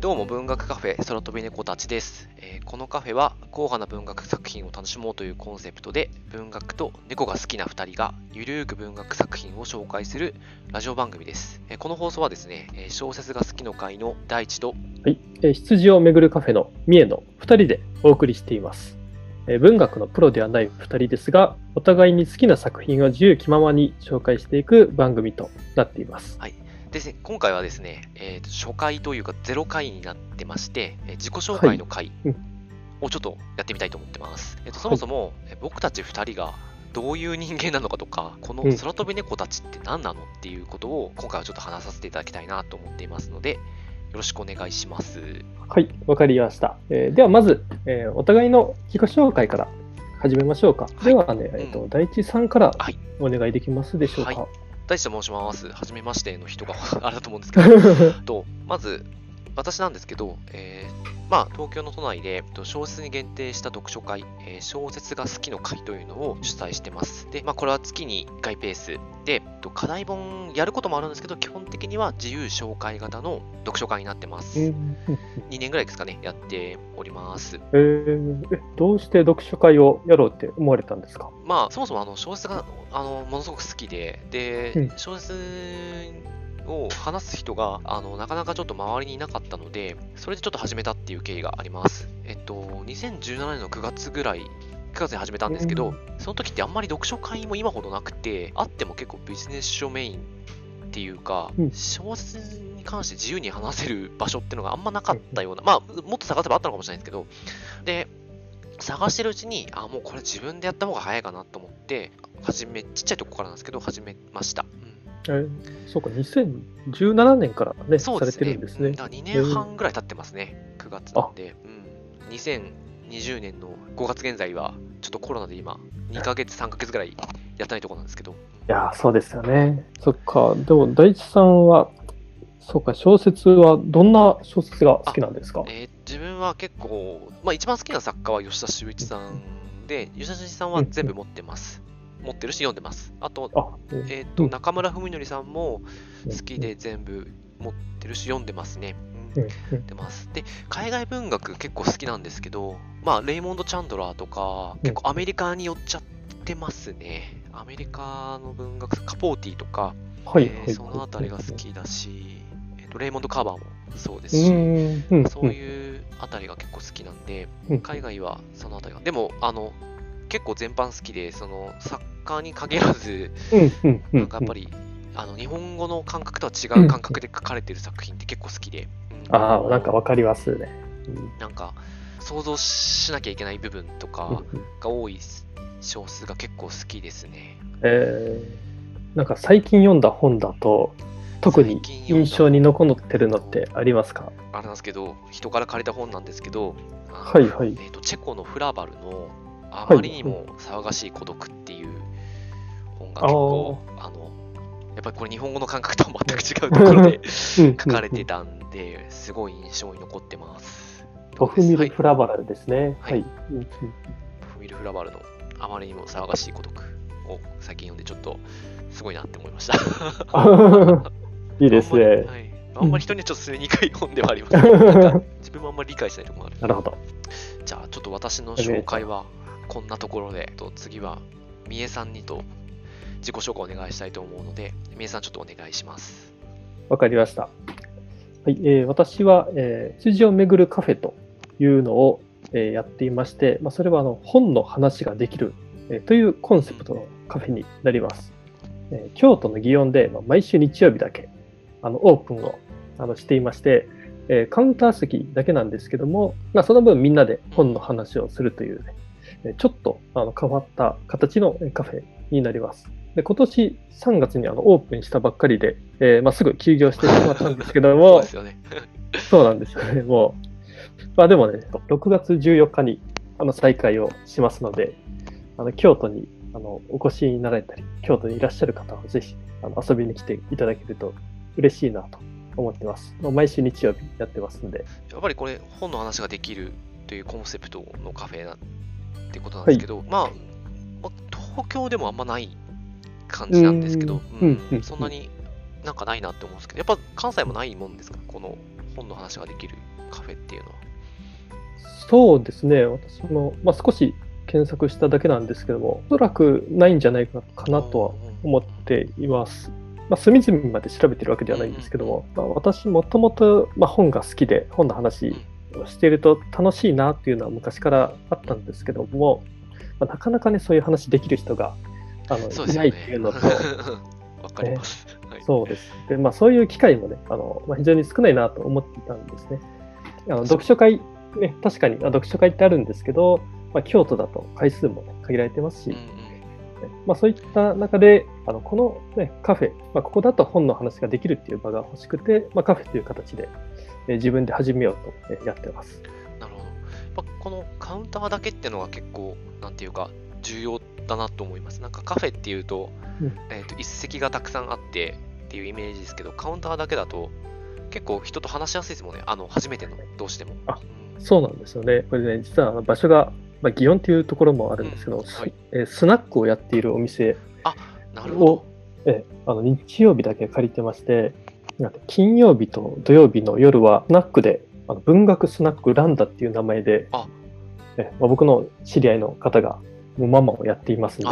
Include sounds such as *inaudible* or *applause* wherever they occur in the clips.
どうも文学カフェ空飛び猫たちです、えーこのカフェは硬派な文学作品を楽しもうというコンセプトで文学と猫が好きな2人がゆるーく文学作品を紹介するラジオ番組です、えーこの放送はですね、えー小説が好きの会の大地とはい、えー羊をめぐるカフェの三重の2人でお送りしています。えー文学のプロではない2人ですが、お互いに好きな作品を自由気ままに紹介していく番組となっています。ですね、今回はですね、えーと初回というかゼロ回になってまして、えー自己紹介の回うんをちょっとやってみたいと思ってます。えーとそもそも、えー僕たち2人がどういう人間なのかとか、このうん空飛び猫たちって何なのっていうことを今回はちょっと話させていただきたいなと思っていますので、よろしくお願いします。はい、わかりました。えーではまず、えーお互いの自己紹介から始めましょうか。いではね、えーとうん第一さんからはいお願いできますでしょうか。は大地と申します。はじめましての人が *laughs* あれだと思うんですけど、*laughs* とまず私なんですけど、えーまあ、東京の都内でえっと小説に限定した読書会、えー小説が好きの会というのを主催してます。で、まあ、これは月に1回ペースで、えっと課題本やることもあるんですけど、基本的には自由紹介型の読書会になってます。うん2年ぐらいですかね、やっております。えーえどうして読書会をやろうって思われたんですか？まあ、そもそもあの小説があのものすごく好きで、で、うん小説を話す人があのなかなかちょっと周りにいなかったので、それでちょっと始めたっていう経緯があります。えっと、2017年の9月ぐらい、9月に始めたんですけど、うんその時ってあんまり読書会も今ほどなくて、あっても結構ビジネス書メインっていうか、うん小説に関して自由に話せる場所っていうのがあんまなかったような、まあ、もっと探せばあったのかもしれないですけど、で、探してるうちに、あ、もうこれ自分でやった方が早いかなと思って、始め、ちっちゃいとこからなんですけど、始めました。うんえーそうか、2017年からね、されそうですね。てるんですねうん。だから2年半ぐらい経ってますね。9月なんで。うん。2020年の5月現在は、ちょっとコロナで今、2ヶ月、3ヶ月ぐらいやってないところなんですけど。いやー、そうですよね。そっか、でも大地さんは、そうか、小説はどんな小説が好きなんですか？えー自分は結構、まあ一番好きな作家は吉田修一さんで、吉田修一さんは全部持ってます。持ってるし読んでます。あと、あ、うんえっ、と、うん中村文則さんも好きで全部持ってるし読んでますね。うんうんうん出ます。で、海外文学結構好きなんですけど、まあ、レイモンド・チャンドラーとか、結構アメリカに寄っちゃってますね。アメリカの文学、カポーティとか、はい、えーはい。そのあたりが好きだし、えーとレイモンド・カーバーもそうですうし、ん、うん、そういうあたりが結構好きなんで、うん海外はそのあたりが。でも、あの、結構全般好きで、その、作家に限らず。なんかやっぱり、あの日本語の感覚とは違う感覚で書かれてる作品って結構好きで、うんああ、なんかわかりますね。うん。なんか想像しなきゃいけない部分とかうんが多い小説が結構好きですね。えー、なんか最近読んだ本だと、特に印象に残ってるのってありますか？あれなんですけど、人から借りた本なんですけど、あのはいはい。えーとチェコのフラバルのあまりにも騒がしい孤独っていう本が結構、あの、やっぱりこれ日本語の感覚とは全く違うところで書 *laughs* 書かれてたんで、すごい印象に残ってます。ボフミル・はいフラバラルですね。はいはい。うんうんフミル・フラバルのあまりにも騒がしい孤独を最近読んでちょっとすごいなって思いました。*laughs* いいですね。あんまりはいあんまり人にはちょっと進めにくい本ではありますけど、なんか *laughs* 自分もあんまり理解しないところもある。なるほど。じゃあちょっと私の紹介はこんなところで、と次は三重さんにと自己紹介お願いしたいと思うので、三重さんちょっとお願いします。わかりました。はい、えー私は、えー、羊をめぐるカフェというのを、えーやっていまして、まあ、それはあの本の話ができる、えーというコンセプトのカフェになります。えー京都の祇園で、まあ、毎週日曜日だけあのオープンをあのしていまして、えーカウンター席だけなんですけども、まあ、その分みんなで本の話をするという、ね、えちょっとあの変わった形のえカフェになります。で今年3月にあのオープンしたばっかりで、えーまあ、すぐ休業してしまったんですけど *laughs* そうもで、すよね。そうなんですよね、もう。まあでもね、6月14日にあの再開をしますので、あの京都にあのお越しになられたり、京都にいらっしゃる方はぜひあの遊びに来ていただけると嬉しいなと思ってます。もう毎週日曜日やってますんで。やっぱりこれ本の話ができるというコンセプトのカフェなってことなんですけど、まあ、まあ東京でもあんまない感じなんですけど、ううんんうん。そんなになんかないなって思うんですけど、やっぱ関西もないもんですか？この本の話ができるカフェっていうのは。そうですね、私も、まあ、少し検索しただけなんですけども、おそらくないんじゃないかなとは思っています。まあ、隅々まで調べてるわけではないんですけども、まあ、私もともとまあ本が好きで、本の話をしていると楽しいなっていうのは昔からあったんですけども、まあ、なかなかね、そういう話できる人があの、いないそうですよねっていうのと、*laughs* わかります。はいそうです。で、まあ、そういう機会もね、あのまあ、非常に少ないなと思っていたんですね。あの読書会、ね、確かにあ読書会ってあるんですけど、まあ、京都だと回数も、ね、限られてますし、うんうんまあ、そういった中で、あのこの、ね、カフェ、まあ、ここだと本の話ができるっていう場が欲しくて、まあ、カフェという形で、えー自分で始めようと、えーやってます。なるほど。やっぱこのカウンターだけっていうのが結構、なんていうか、重要だなと思います。なんかカフェっていうと、うんえー、と一席がたくさんあってっていうイメージですけど、カウンターだけだと結構人と話しやすいですもんね。あの、初めての、どうしても。あうんそうなんですよね。これね、実は場所が、まあ、祇園というところもあるんですけど、うんはいえースナックをやっているお店なるほどを。、えーあの日曜日だけ借りてまして、金曜日と土曜日の夜はスナックで、あの文学スナックランダっていう名前で、あえまあ、僕の知り合いの方がもうママをやっていますんで、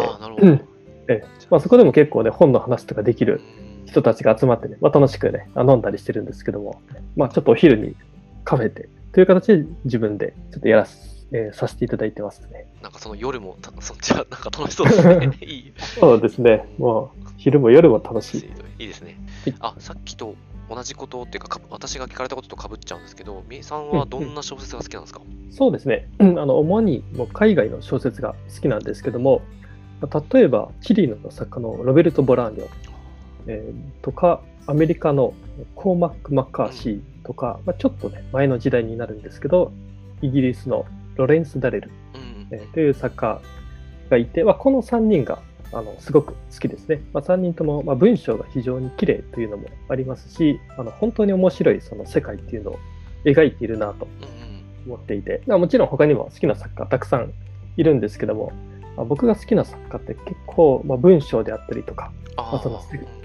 えまあ、そこでも結構ね、本の話とかできるうん人たちが集まってね、まあ、楽しくね、あ飲んだりしてるんですけども、まあ、ちょっとお昼にカフェで、という形で自分でちょっとやらす、えーさせていただいてますね。なんかその夜もた、そっちはなんか楽しそうですね。*laughs* いい。そうですね、もう昼も夜も楽しい。いいですねはい。あ、さっきと同じことっていうか、か私が聞かれたこととかぶっちゃうんですけど、みえさんはどんな小説が好きなんですか、そうですね、うんあの主にもう海外の小説が好きなんですけども、まあ例えばチリの作家のロベルト・ボラーニョ、えーとか、アメリカのコーマック・マッカーシーとか、まあ、ちょっとね、前の時代になるんですけど、イギリスのロレンス・ダレル、うん。えーという作家がいて、まあ、この3人があのすごく好きですね。まあ、3人とも、まあ、文章が非常に綺麗というのもありますし、あの本当に面白いその世界っていうのを描いているなと思っていて、まあ、もちろん他にも好きな作家たくさんいるんですけども、まあ、僕が好きな作家って結構、まあ、文章であったりとか、あまあその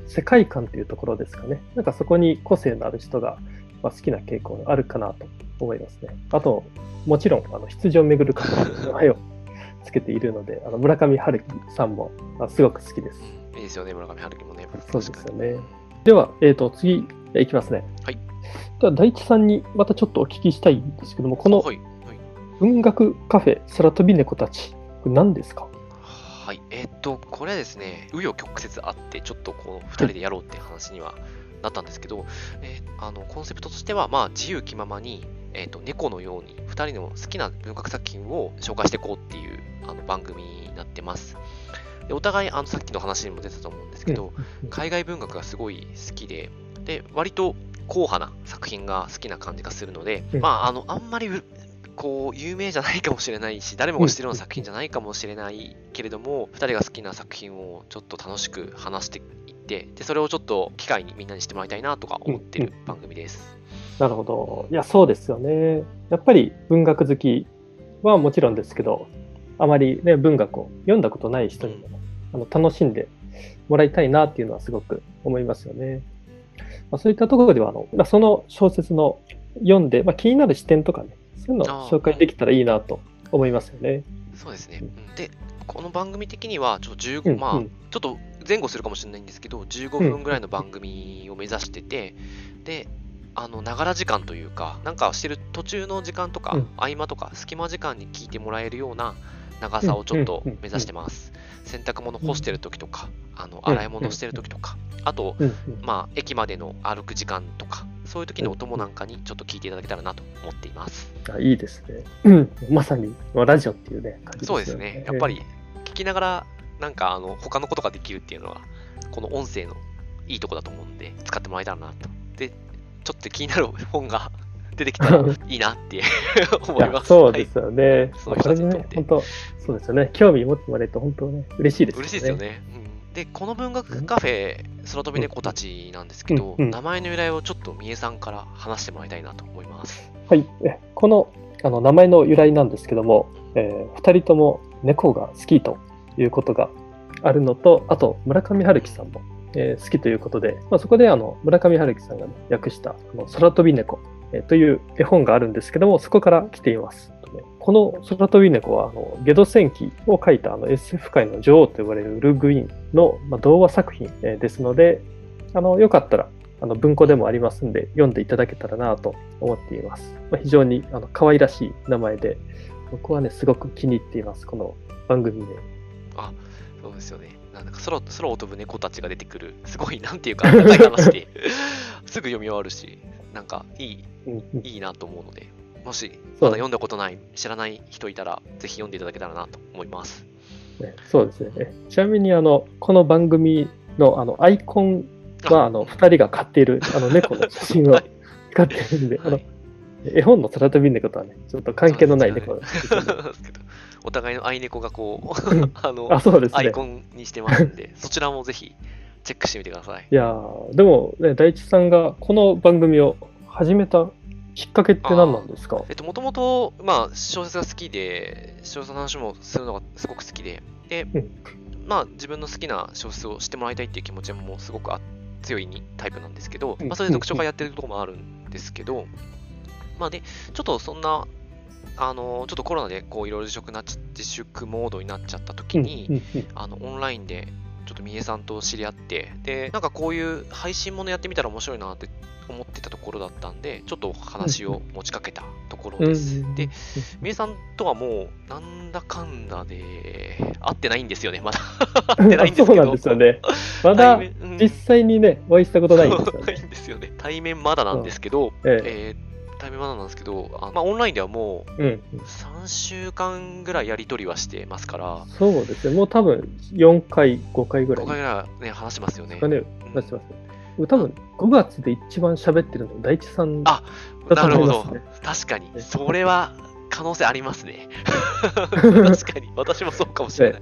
世界観というところですかね。なんかそこに個性のある人が、まあ、好きな傾向があるかなと思いますね。あと、もちろん、あの羊をめぐる方の名前をつけているので、あの村上春樹さんもあすごく好きです。うんいいですよね、村上春樹もね。そうですよね。では、えー、と次いきますね。はい。では、大地さんにまたちょっとお聞きしたいんですけども、この文学カフェ空飛び猫たち、これ何ですか？はい、えーっと、これですね、紆余曲折あって、ちょっとこの2人でやろうって話にはなったんですけど、えーあのコンセプトとしては、まあ、自由気ままに、えーっと猫のように2人の好きな文学作品を紹介していこうっていうあの番組になってます。でお互いあのさっきの話にも出たと思うんですけど、うん。海外文学がすごい好きで、で、割と硬派な作品が好きな感じがするので、うんまあ、あの、あんまりう、こう、有名じゃないかもしれないし、誰もが知ってるような作品じゃないかもしれないけれども、二人が好きな作品をちょっと楽しく話していって、で、それをちょっと機会にみんなにしてもらいたいなとか思ってる番組です。なるほど。いや、そうですよね。やっぱり文学好きはもちろんですけど、あまりね、文学を読んだことない人にも、あの楽しんでもらいたいなっていうのはすごく思いますよね。まあ、そういったところでは、あのまあその小説の読んで、まあ、気になる視点とかね、そういうのを紹介できたらいいなと思いますよね。そうですね。ううん。んで、この番組的には、ちょっと15、まあうん。うん、ちょっと前後するかもしれないんですけど、15分ぐらいの番組を目指してて、で、あの、ながら時間というか、なんかしてる途中の時間とか、うん。合間とか、隙間時間に聞いてもらえるような長さをちょっとうんうんうん。目指してます。洗濯物干してる時とか、あの、うん洗い物してる時とか、あと、まあ、駅までの歩く時間とか、そういう時のお供なんかにちょっと聞いていただけたらなと思っています。あいいですね。うんまさに、まあラジオっていうね、感じですよそうですね。やっぱり、聞きながら、なんか、あの、他のことができるっていうのは、この音声のいいとこだと思うんで、使ってもらえたらなと。で、ちょっと気になる本が出てきたらいいなって *laughs* 思います。そうですよね。そういうこれね本当、そうですよね。興味持ってもらえると本当ね、嬉しいですはい。嬉しいですよ。ね。うん、で、この文学カフェ、空飛び猫たちなんですけど、うんうん名前の由来をちょっと三重さんから話してもらいたいなと思います。はい。えこのあの名前の由来なんですけども、えー、2人とも猫が好きということがあるのと、あと村上春樹さんも、えー好きということで、まあ、そこであの村上春樹さんが、ね、訳したあの空飛び猫という絵本があるんですけども、そこから来ています。この空飛び猫はあのゲド戦記を書いたあの SF 界の女王と呼ばれるルグインの、まあ、童話作品、ですので、あのよかったらあの文庫でもありますんで読んでいただけたらなと思っています。まあ、非常にあの可愛らしい名前で、僕はね、すごく気に入っています、この番組で。あ、そうですよね。なんだか空空を飛ぶ猫たちが出てくる、すごい、なんていうか、長い話で、*laughs* すぐ読み終わるし、なんかいい、いいなと思うので、もしまだ読んだことない、知らない人いたら、ぜひ読んでいただけたらなと思います。ねそうですね。えちなみにあの、この番組のあのアイコンはあの2人が飼っているあの猫の写真をはい。使ってるんで、あのはい絵本の空飛び猫とはね、ちょっと関係のない猫 *laughs* ですけどお互いの愛猫がこう *laughs* あの。アイコンにしてますんで、そちらもぜひチェックしてみてください。いやーでもね、大地さんがこの番組を始めたきっかけって何なんですか？えっと、もともと、まあ、小説が好きで、小説の話もするのがすごく好きで、で、うん。まあ、自分の好きな小説を知ってもらいたいっていう気持ちもすごくあ強いにタイプなんですけど、うん。まあ、それで読書会やってるところもあるんですけど、まあで、ちょっとそんな、あの、ちょっとコロナでこういろいろ自粛な自粛モードになっちゃった時に、あのオンラインでちょっと三重さんと知り合ってでなんかこういう配信ものやってみたら面白いなって思ってたところだったんでちょっと話を持ちかけたところです、うんで三重さんとはもうなんだかんだで会ってないんですよねまだ。*laughs* 会ってないんですけど。そうなんですよね。まだ実際にね、お会いしたことないんですよね。*laughs* んですよね。対面まだなんですけど、ええ。ー対面まだなんですけどあまあ、オンラインではもうえうん、3週間ぐらいやり取りはしてますからそうですね。もう多分4回、5回ぐら5い回ぐらいはね話してますよねかね、うん出してますね。多分5月で一番喋ってるの大地さんあだとなるほど思いますね。。確かに。ねそれは可能性ありますね。*laughs* 確かに。私もそうかもしれない。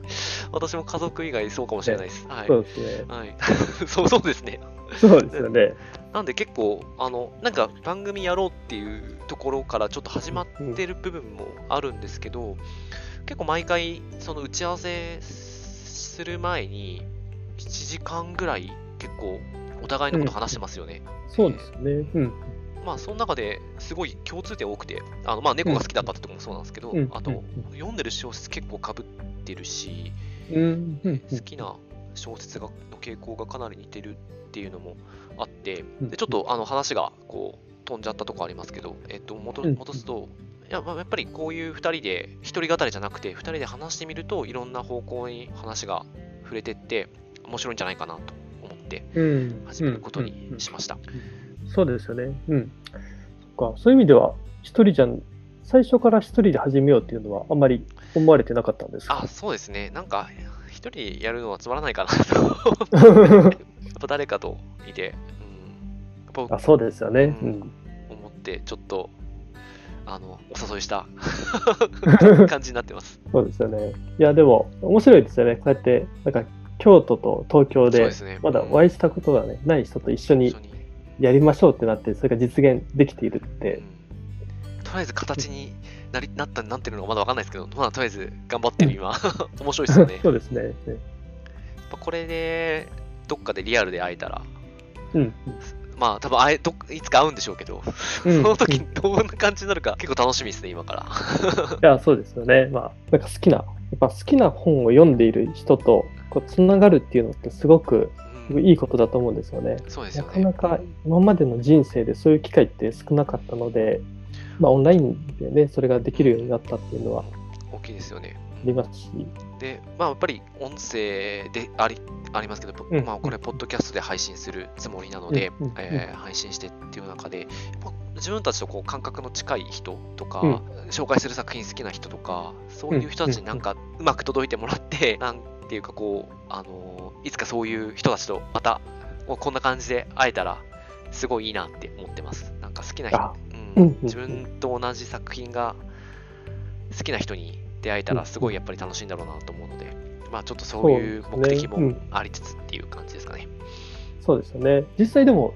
私も家族以外そうかもしれないです。はい。そうですね。はい、*laughs* そうそうですね。そうですよね。なんで結構、あの、なんか番組やろうっていうところからちょっと始まってる部分もあるんですけど、結構毎回、その打ち合わせする前に、7時間ぐらい結構お互いのこと話してますよね。そうですね。うん。まあ、その中ですごい共通点多くて、あのまあ猫が好きだったってところもそうなんですけど、うんあと、うん読んでる小説結構かぶってるし、うん。うん。好きな小説がの傾向がかなり似てるっていうのもあって、うんでちょっとあの話がこう飛んじゃったとこありますけど、えっと、戻うん戻すと、いやまあやっぱりこういう2人で、一人語りじゃなくて、2人で話してみるといろんな方向に話が触れてって、面白いんじゃないかなと思ってうん。始めることうんうんうんにしました。そうですよね。うん。そっか。そういう意味では、一人じゃん、最初から一人で始めようっていうのはあんまり思われてなかったんですか？あ、そうですね。なんか、一人でやるのはつまらないかなと。*laughs* やっぱ誰かといて、うん、あそうですよね。ううんん。思って、ちょっと、あの、お誘いした *laughs* 感じになってます。そうですよね。いや、でも、面白いですよね。こうやって、なんか、京都と東京で。まだお会いしたことが、ね、ない人と一緒に一緒にやりましょうってなって、それが実現できているってうん、とりあえず形になりなったなってるのかまだわかんないですけど、まあ、とりあえず頑張ってる今、*laughs* 面白いですよね。*laughs* そうですね。ぱこれで、どっかでリアルで会えたら、うん。まあ、多分会えどっいつか会うんでしょうけど、うんその時うんどんな感じになるか、結構楽しみですね、今から。いや、そうですよね。まあ、なんか好きな、やっぱ好きな本を読んでいる人と、こう、つながるっていうのってすごくうんいいことだと思うんですよね。そうですよね。なかなか今までの人生でそういう機会って少なかったので、まあ、オンラインでね、それができるようになったっていうのは大きいですよね。ありますし、で、まあ、やっぱり音声でありありますけど、ポうん。まあ、これ、ポッドキャストで配信するつもりなので、うん。うん。えー配信してっていう中で、自分たちとこう感覚の近い人とか、うん。紹介する作品好きな人とか、そういう人たちになんかうまく届いてもらって、*laughs* なんていうかこう、あのーいつかそういう人たちとまた、こんな感じで会えたら、すごいいいなって思ってます。なんか好きな人自分と同じ作品が好きな人に出会えたら、すごいやっぱり楽しいんだろうなと思うので、まあちょっとそういう目的もありつつっていう感じですかね。そうですよね。実際でも、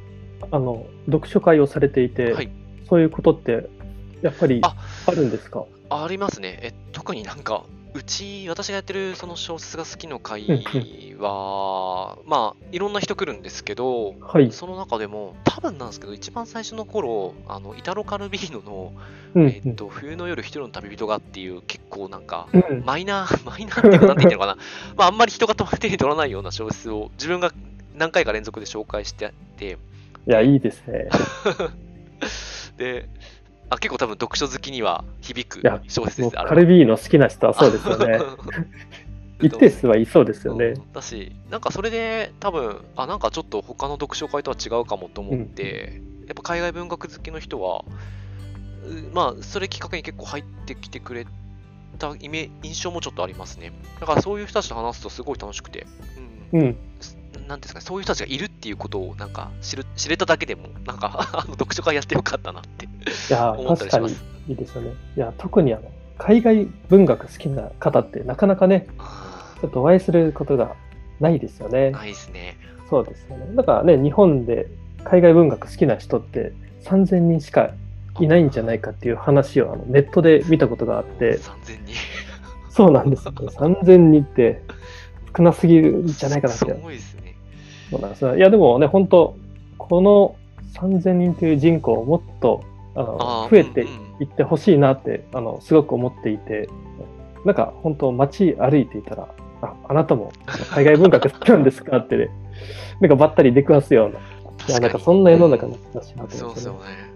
あの、読書会をされていて、はいそういうことって、やっぱりああるんですか？ありますね。え特になんか、うち、私がやってるその小説が好きの会うんは、まあ、いろんな人来るんですけど、はい。その中でも、多分なんですけど、一番最初の頃、あの、イタロ・カルビーノの、うんえっと、冬の夜一人の旅人がっていう、結構なんか、マイナー、*laughs* マイナーっていうか、なんて言ってるのかな。まあ、あんまり人が手に取らないような小説を、自分が何回か連続で紹介してあって、いや、いいですね。*laughs* で、あ結構多分読書好きには響く小説です。カルビーの好きな人はそうですよね。*laughs* 一定数はいそうですよね。うんだし、なんかそれで多分、あ、なんかちょっと他の読書会とは違うかもと思って、やっぱ海外文学好きの人は、うまあ、それきっかけに結構入ってきてくれたイメ印象もちょっとありますね。だからそういう人たちと話すとすごい楽しくて、うん、うん。なんですかね、そういう人たちがいるっていうことをなんか知る知れただけでも、なんか読書会やってよかったなっていや、確かに。いいですよね。いや、特にあの、海外文学好きな方ってなかなかね、あちょっとお会いすることがないですよねー。ないですね。そうですよね。だからね、日本で海外文学好きな人って3000人しかいないんじゃないかっていう話をあのネットで見たことがあって、3000人。そうなんですよ、ね。3000人って少なすぎるんじゃないかなってす。ごいですね。そうなんですよいや、でもね、本当この3000人という人口をもっとあの増えていってほしいなってあのすごく思っていて、なんか本当街歩いていたら、ああなたも海外文学好きなんですかってね、*laughs* なんかばったり出くわすような、いや、なんかそんな世の中になってほしいなとそうですよね。ね。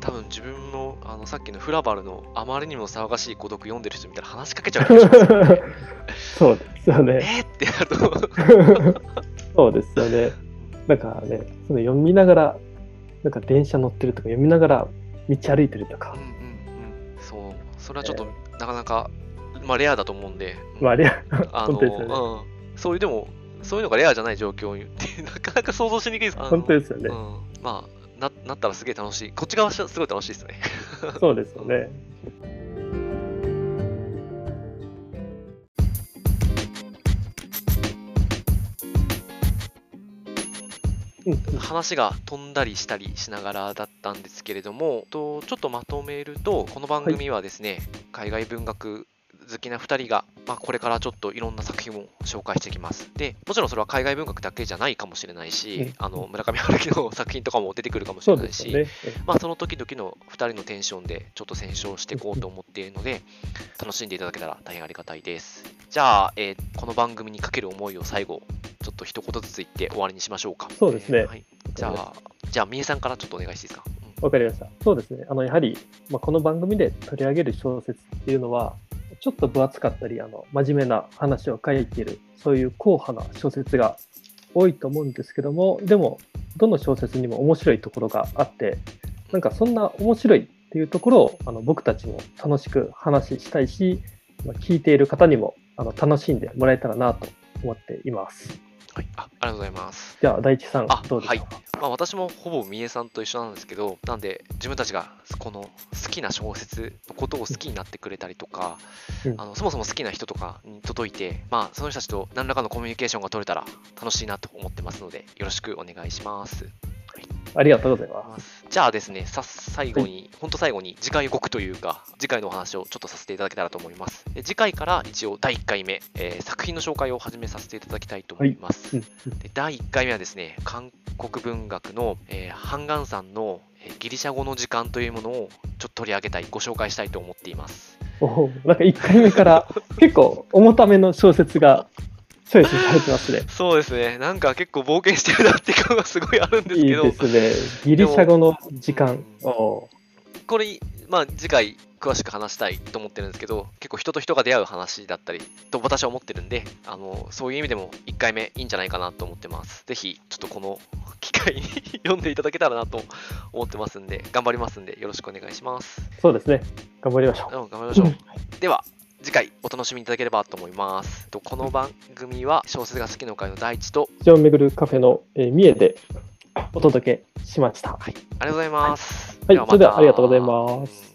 多分自分もあのさっきのフラバルのあまりにも騒がしい孤独読んでる人みたいな話しかけちゃうね。*laughs* そうですよね。*laughs* えーってなると。そうですよね。なんかね、その読みながら、なんか電車乗ってるとか、読みながら道歩いてるとかうん、うんうん。そう。それはちょっとなかなか、まあレアだと思うんで。うんまあ、あれあのねうん。そういうでも、そういうのがレアじゃない状況にって *laughs* なかなか想像しにくいです。本当ですよねう。ん。まあ、ななったらすげえ楽しい。こっち側はすごい楽しいですね。そうですよね。うん話が飛んだりしたりしながらだったんですけれども、とちょっとまとめると、この番組はですね、海外文学好きな2人が、まあ、これからちょっといろんな作品を紹介していきます。で、もちろんそれは海外文学だけじゃないかもしれないし、うんあの村上春樹の作品とかも出てくるかもしそれないし、ね。まあ、その時々の2人のテンションでちょっと選唱していこうと思っているので、楽しんでいただけたら大変ありがたいです。じゃあ、えーこの番組にかける思いを最後、ちょっと一言ずつ言って終わりにしましょうか。そうですねえーはい、じゃあ、じゃあ、みえさんからちょっとお願いしていいですか？うんわかりました。そうですね。あの、やはり、まあ、この番組で取り上げる小説っていうのは、ちょっと分厚かったり、あの、真面目な話を書いている、そういう硬派な小説が多いと思うんですけども、でも、どの小説にも面白いところがあって、なんかそんな面白いっていうところを、あの、僕たちも楽しく話したいし、聞いている方にも、あの、楽しんでもらえたらなと思っています。はい、あありがとうございます。じゃあ、大地さんあ、どうでしょうか？まあ、私もほぼみえさんと一緒なんですけど、なんで、自分たちがこの好きな小説のことを好きになってくれたりとか、うんあのそもそも好きな人とかに届いて、まあ、その人たちと何らかのコミュニケーションが取れたら楽しいなと思ってますので、よろしくお願いします。ありがとうございます。じゃあですね、さ最後に、本当最後に次回予告というか、次回のお話をちょっとさせていただけたらと思います。で次回から一応第1回目、えー作品の紹介を始めさせていただきたいと思います。うんうんで第1回目はですね、韓国文学の、えーハンガンさんの、えーギリシャ語の時間というものをちょっと取り上げたい、ご紹介したいと思っています。おお、なんか1回目から結構重ための小説がチョイスされてますね。*laughs* そうですね、なんか結構冒険してるなっていう感がすごいあるんですいいけど、ですね。ギリシャ語の時間。これ、まあ、次回詳しく話したいと思ってるんですけど、結構人と人が出会う話だったりと私は思ってるんで、あのそういう意味でも1回目いいんじゃないかなと思ってます。ぜひ、ちょっとこの機会に *laughs* 読んでいただけたらなと思ってますんで、頑張りますんで、よろしくお願いします。そうですね。頑張りましょうん、頑張りましょう。*laughs* では、次回お楽しみいただければと思います。とこの番組は小説が好きの会の第一と、う。ジョン巡るカフェの、えー、三重でお届けしました。はい、ありがとうございます。はいまたそれではありがとうございます。